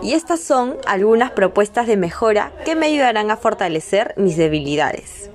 Y estas son algunas propuestas de mejora que me ayudarán a fortalecer mis debilidades.